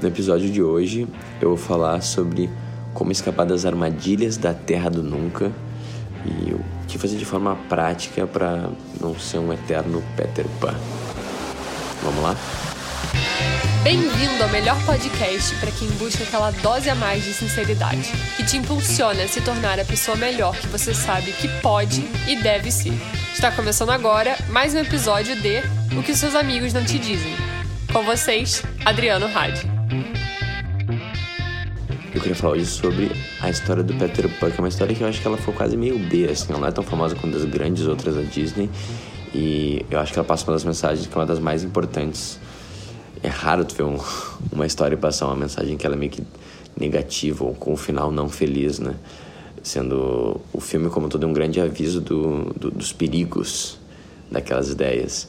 No episódio de hoje eu vou falar sobre como escapar das armadilhas da Terra do Nunca e o que fazer de forma prática para não ser um eterno Peter Pan. Vamos lá? Bem-vindo ao melhor podcast para quem busca aquela dose a mais de sinceridade, que te impulsiona a se tornar a pessoa melhor que você sabe que pode e deve ser. Está começando agora mais um episódio de O que seus amigos não te dizem. Com vocês, Adriano Hadi. Queria falar hoje sobre a história do Peter Pan, que é uma história que eu acho que ela foi quase meio B, assim, ela não é tão famosa quanto as grandes outras da Disney, e eu acho que ela passa uma das mensagens que é uma das mais importantes é raro tu ver um, uma história passar uma mensagem que ela é meio que negativa ou com um final não feliz, né? Sendo o filme como todo um grande aviso do, do, dos perigos daquelas ideias.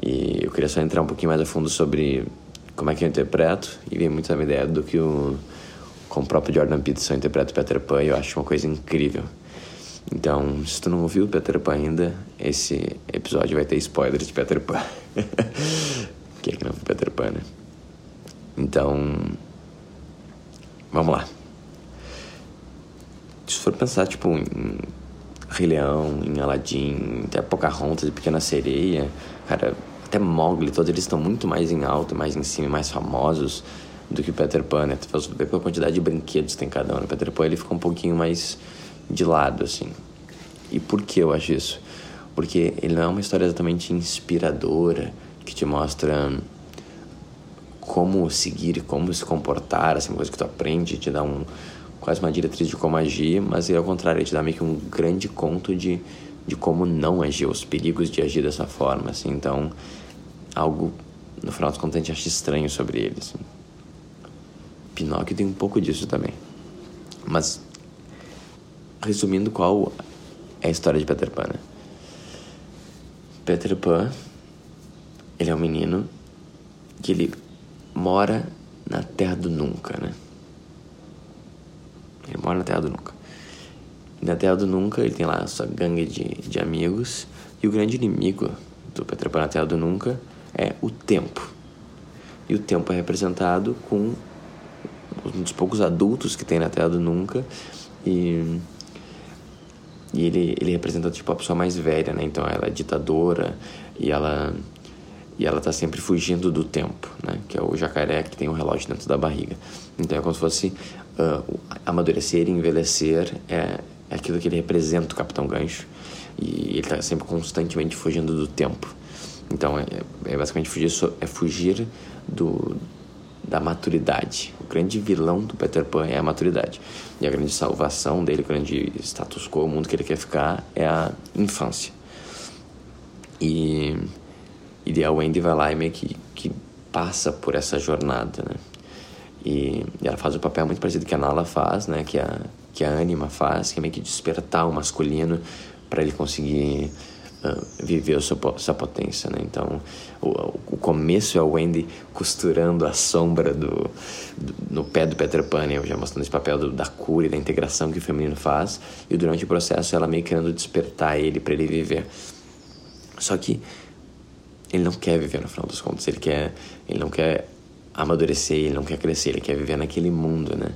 E eu queria só entrar um pouquinho mais a fundo sobre como é que eu interpreto e vem muito a minha ideia do que o como o próprio Jordan Peterson interpreta o Peter Pan eu acho uma coisa incrível. Então, se tu não ouviu o Peter Pan ainda, esse episódio vai ter spoiler de Peter Pan. Quem é que não viu Peter Pan, né? Então, vamos lá. Se for pensar, tipo, em Rei Leão, em Aladdin, até Pocahontas e Pequena Sereia, cara, até Mowgli, todos eles estão muito mais em alto, mais em cima, mais famosos do que o Peter Pan, né? Tu ver pela quantidade de brinquedos que tem cada um. O Peter Pan, ele fica um pouquinho mais de lado, assim. E por que eu acho isso? Porque ele não é uma história exatamente inspiradora, que te mostra como seguir, como se comportar, assim, uma coisa que tu aprende, te dá um, quase uma diretriz de como agir, mas ao contrário, ele te dá meio que um grande conto de, de como não agir, os perigos de agir dessa forma, assim, então, algo, no final dos contos, a gente acha estranho sobre ele, assim. Pinóquio tem um pouco disso também. Mas, resumindo, qual é a história de Peter Pan, né? Peter Pan ele é um menino que ele mora na Terra do Nunca, né? Ele mora na Terra do Nunca. Na Terra do Nunca ele tem lá a sua gangue de, de amigos e o grande inimigo do Peter Pan na Terra do Nunca é o tempo. E o tempo é representado com um dos poucos adultos que tem na Terra do Nunca e e ele, ele representa tipo a pessoa mais velha, né? Então ela é ditadora e ela e ela está sempre fugindo do tempo, né? Que é o jacaré que tem um relógio dentro da barriga. Então é como se fosse uh, amadurecer e envelhecer é, é aquilo que ele representa o Capitão Gancho e ele está sempre constantemente fugindo do tempo. Então é, é basicamente fugir é fugir do da maturidade. Grande vilão do Peter Pan é a maturidade. E a grande salvação dele, o grande status quo, o mundo que ele quer ficar, é a infância. E e a Wendy vai lá e meio que, que passa por essa jornada, né? E, e ela faz o papel muito parecido que a Nala faz, né? Que a, que a Anima faz, que é meio que despertar o masculino para ele conseguir uh, viver a sua, sua potência, né? Então, o, o começo é a Wendy costurando a sombra do, do no pé do Peter Pan, né? já mostrando esse papel do, da cura e da integração que o feminino faz, e durante o processo ela meio querendo despertar ele para ele viver. Só que ele não quer viver no final dos contos, ele quer, ele não quer amadurecer, ele não quer crescer, ele quer viver naquele mundo, né?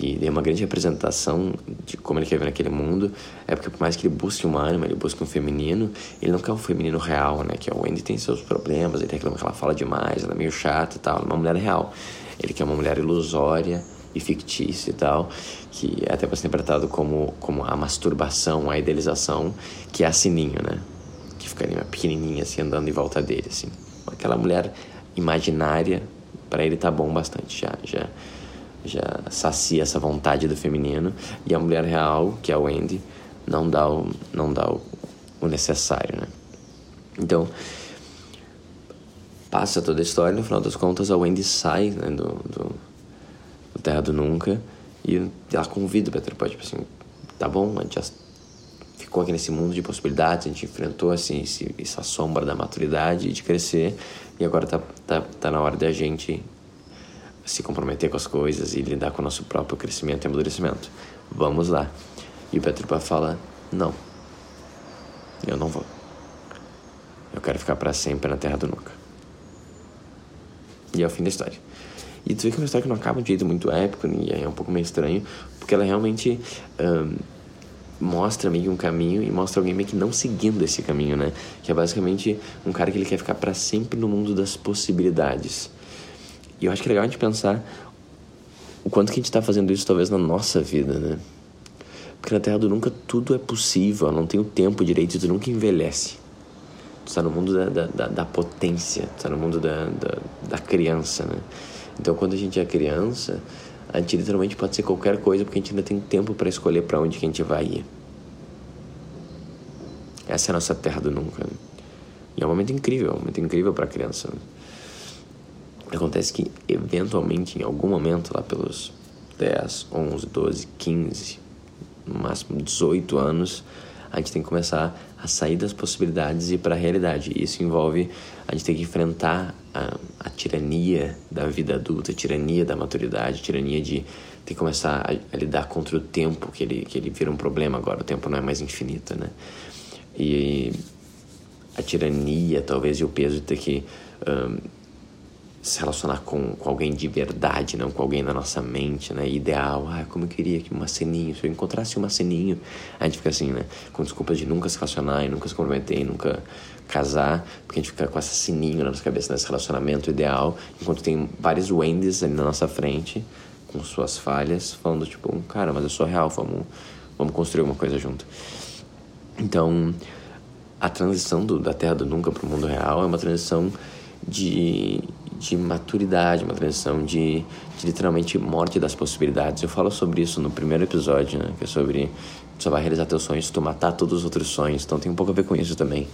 E é uma grande representação de como ele quer viver naquele mundo, é porque por mais que ele busque uma ânima, ele busque um feminino, ele não quer um feminino real, né? Que é o Wendy tem seus problemas, ele reclama que ela fala demais, ela é meio chata e tal, é uma mulher real. Ele quer uma mulher ilusória e fictícia e tal, que é até pode ser interpretado como, como a masturbação, a idealização, que é a Sininho, né? que ficaria pequenininha assim andando em volta dele assim. Aquela mulher imaginária para ele tá bom bastante já, já já sacia essa vontade do feminino e a mulher real, que é a Wendy, não dá o não dá o, o necessário, né? Então, passa toda a história, no final das contas a Wendy sai né, do, do, do Terra do Nunca e ela convida o Peter Pan, tipo assim, tá bom, já ficou aqui nesse mundo de possibilidades, a gente enfrentou assim, esse, essa sombra da maturidade e de crescer, e agora tá, tá, tá na hora de a gente se comprometer com as coisas e lidar com o nosso próprio crescimento e amadurecimento. Vamos lá. E o Petro Pan fala: Não, eu não vou. Eu quero ficar para sempre na Terra do Nunca. E é o fim da história. E tu vê que é uma história que não acaba de jeito muito épico, e é um pouco meio estranho, porque ela realmente um, mostra meio um caminho e mostra alguém meio que não seguindo esse caminho, né? Que é basicamente um cara que ele quer ficar para sempre no mundo das possibilidades. E eu acho que é legal a gente pensar o quanto que a gente está fazendo isso talvez na nossa vida, né? Porque na Terra do Nunca tudo é possível, não tem o tempo direito, tu nunca envelhece. Tu está no mundo da, da, da, da potência, tu está no mundo da, da, da criança, né? Então quando a gente é criança, a gente literalmente pode ser qualquer coisa porque a gente ainda tem tempo para escolher para onde que a gente vai ir. Essa é a nossa Terra do Nunca. Né? E é um momento incrível, é um momento incrível para a criança. Né? Acontece que, eventualmente, em algum momento, lá pelos 10, 11, 12, 15, no máximo 18 anos, a gente tem que começar a sair das possibilidades e ir para a realidade. Isso envolve a gente ter que enfrentar a, a, tirania da vida adulta, a tirania da maturidade, a tirania de ter que começar a, a, lidar contra o tempo, que ele, que ele vira um problema agora, o tempo não é mais infinito, né? E a tirania, talvez, e o peso de ter que um, se relacionar com, com alguém de verdade, não com alguém na nossa mente, né? Ideal, ah, como eu queria que uma ceninho, se eu encontrasse uma ceninho, a gente fica assim, né? Com desculpa de nunca se relacionar e nunca se comprometer e nunca casar, porque a gente fica com essa sininho na nossa cabeça, nesse relacionamento ideal, enquanto tem vários Wendy's ali na nossa frente, com suas falhas, falando tipo, cara, mas eu sou real, vamos, vamos construir alguma coisa junto. Então, a transição do, da Terra do Nunca para o mundo real é uma transição de de maturidade, uma transição de, de literalmente morte das possibilidades. Eu falo sobre isso no primeiro episódio, né? Que é sobre só vai realizar teus sonhos se tu matar todos os outros sonhos. Então tem um pouco a ver com isso também.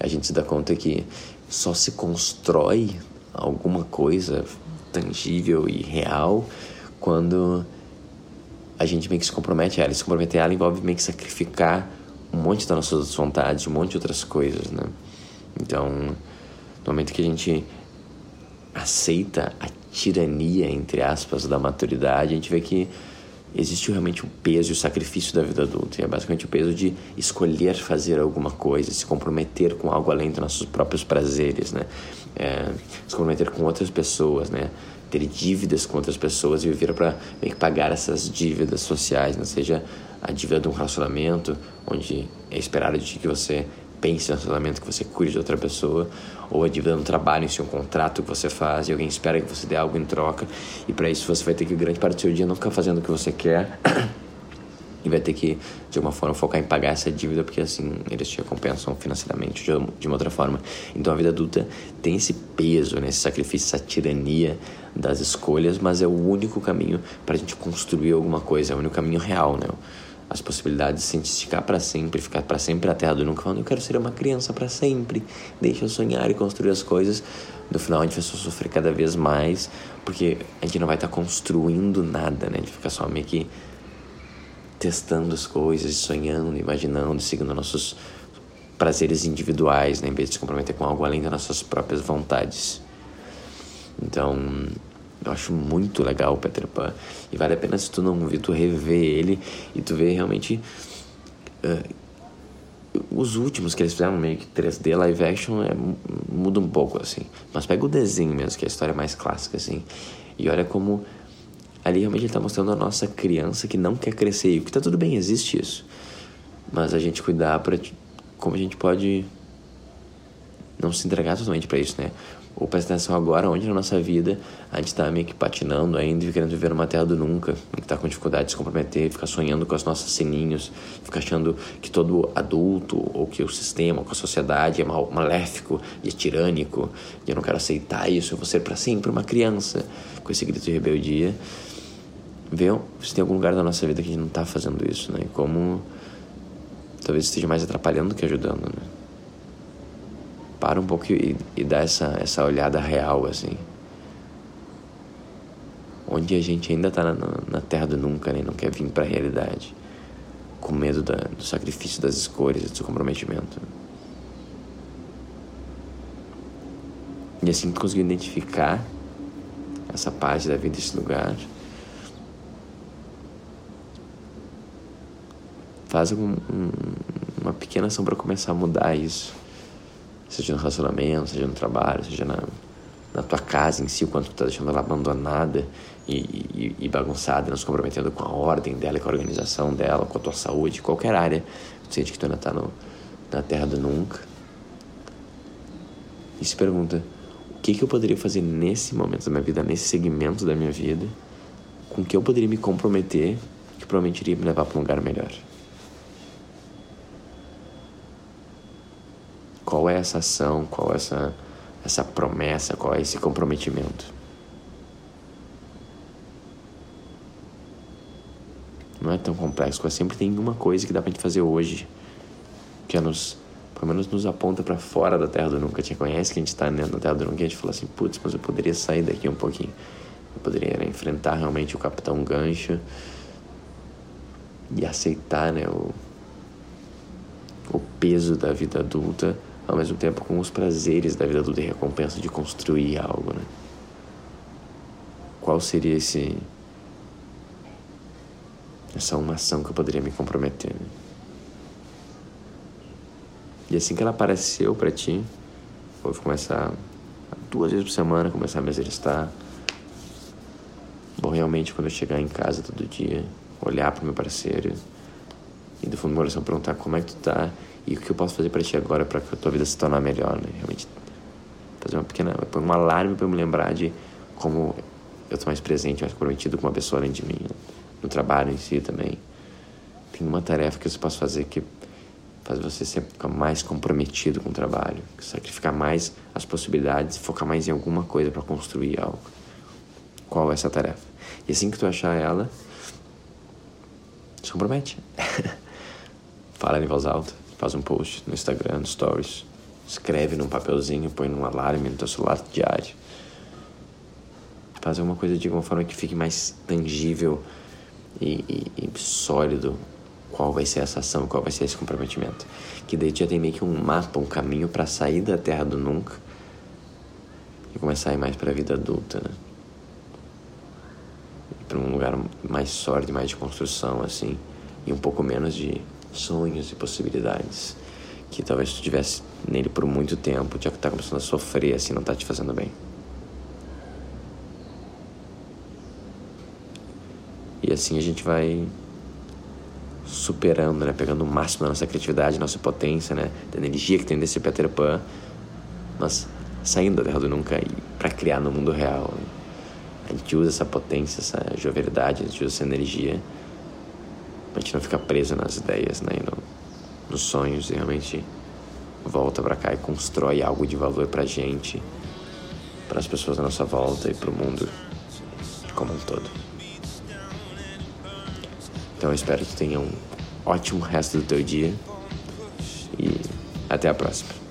A gente se dá conta que só se constrói alguma coisa tangível e real quando a gente meio que se compromete a ela. E se comprometer a ela envolve meio que sacrificar um monte das nossas vontades, um monte de outras coisas, né? Então, no momento que a gente aceita a tirania, entre aspas, da maturidade, a gente vê que existe realmente o peso e o sacrifício da vida adulta. E é basicamente o peso de escolher fazer alguma coisa, se comprometer com algo além dos nossos próprios prazeres, né? É, se comprometer com outras pessoas, né? Ter dívidas com outras pessoas e viver para pagar essas dívidas sociais, né? Seja a dívida de um relacionamento, onde é esperado de que você pense no relacionamento, que você cuide de outra pessoa, ou a dívida no trabalho, si, um contrato que você faz e alguém espera que você dê algo em troca, e para isso você vai ter que, grande parte do seu dia, não ficar fazendo o que você quer. e vai ter que, de alguma forma, focar em pagar essa dívida, porque assim eles te recompensam financeiramente de uma outra forma. Então a vida adulta tem esse peso, né, esse sacrifício, essa tirania das escolhas, mas é o único caminho para a gente construir alguma coisa, é o único caminho real, né? As possibilidades de se esticar para sempre, ficar para sempre na terra do nunca, falando, eu quero ser uma criança para sempre, deixa eu sonhar e construir as coisas. No final a gente vai só sofrer cada vez mais, porque a gente não vai estar tá construindo nada, né? A gente fica só meio que testando as coisas, sonhando, imaginando, seguindo nossos prazeres individuais, né? Em vez de se comprometer com algo além das nossas próprias vontades. Então, eu acho muito legal o Peter Pan. E vale a pena se tu não viu, tu rever ele e tu ver realmente. Uh, os últimos que eles fizeram meio que 3D live action é, muda um pouco assim. Mas pega o desenho mesmo, que é a história mais clássica assim. E olha como ali realmente ele tá mostrando a nossa criança que não quer crescer. E o que tá tudo bem, existe isso. Mas a gente cuidar para como a gente pode não se entregar totalmente para isso, né? Ou presta atenção agora onde na nossa vida a gente está meio que patinando ainda e querendo viver numa terra do nunca, que está com dificuldade de se comprometer, ficar sonhando com os nossos sininhos, ficar achando que todo adulto ou que o sistema, com a sociedade é mal, maléfico e é tirânico e eu não quero aceitar isso, eu vou ser para sempre uma criança com esse grito de rebeldia. Vê se tem algum lugar da nossa vida que a gente não está fazendo isso, né? E como talvez esteja mais atrapalhando do que ajudando, né? Para um pouco e, e dá essa, essa olhada real, assim. Onde a gente ainda está na, na, terra do nunca, né? Não quer vir para a realidade. Com medo da, do sacrifício das escolhas, do comprometimento. E assim conseguir identificar essa parte da vida, esse lugar. Faz um, um, uma pequena ação para começar a mudar isso seja no relacionamento, seja no trabalho, seja na, na tua casa em si, o quanto tu tá deixando ela abandonada e, e, e bagunçada, não se comprometendo com a ordem dela, com a organização dela, com a tua saúde, qualquer área, tu sente que tu ainda tá no, na terra do nunca. E se pergunta, o que, que eu poderia fazer nesse momento da minha vida, nesse segmento da minha vida, com que eu poderia me comprometer que provavelmente iria me levar para um lugar melhor. Qual é essa ação, qual é essa, essa promessa, qual é esse comprometimento? Não é tão complexo, sempre tem uma coisa que dá pra gente fazer hoje, que é nos, pelo menos nos aponta para fora da Terra do Nunca. A gente conhece que a gente tá na Terra do Nunca e a gente fala assim, putz, mas eu poderia sair daqui um pouquinho. Eu poderia enfrentar realmente o Capitão Gancho e aceitar né, o, o peso da vida adulta, ao mesmo tempo com os prazeres da vida adulta e recompensa de construir algo. Né? Qual seria esse essa uma ação que eu poderia me comprometer? Né? E assim que ela apareceu para ti, vou começar duas vezes por semana, começar a me exercitar. Vou realmente, quando eu chegar em casa todo dia, olhar para meu parceiro e do fundo do meu coração perguntar como é que tu tá e o que eu posso fazer para ti agora para que a tua vida se tornar melhor, né? Realmente fazer uma pequena, pôr um alarme para me lembrar de como eu tô mais presente, mais comprometido com uma pessoa além de mim, né? no trabalho em si também. Tem uma tarefa que você possa fazer que faz você sempre ficar mais comprometido com o trabalho, sacrificar mais as possibilidades, focar mais em alguma coisa para construir algo. Qual é essa tarefa? E assim que tu achar ela, se compromete. Fala em voz alta, faz um post no Instagram, no Stories. Escreve num papelzinho, põe num alarme no teu celular diário. Faz alguma coisa de uma forma que fique mais tangível e, e, e sólido qual vai ser essa ação, qual vai ser esse comprometimento. Que daí já tem meio que um mapa, um caminho para sair da terra do nunca e começar a ir mais para a vida adulta, né? para um lugar mais sólido, mais de construção, assim, e um pouco menos de sonhos e possibilidades que talvez tu tivesse nele por muito tempo, já que tá começando a sofrer, assim, não tá te fazendo bem. E assim a gente vai superando, né? Pegando o máximo da nossa criatividade, nossa potência, né? Da energia que tem desse Peter Pan, nós saindo da Terra do Nunca e para criar no mundo real. Né? A gente usa essa potência, essa jovialidade, a gente usa essa energia pra gente não ficar preso nas ideias, né? No, nos sonhos e realmente volta para cá e constrói algo de valor pra gente, para as pessoas à nossa volta e pro mundo como um todo. Então eu espero que tenha um ótimo resto do teu dia e até a próxima.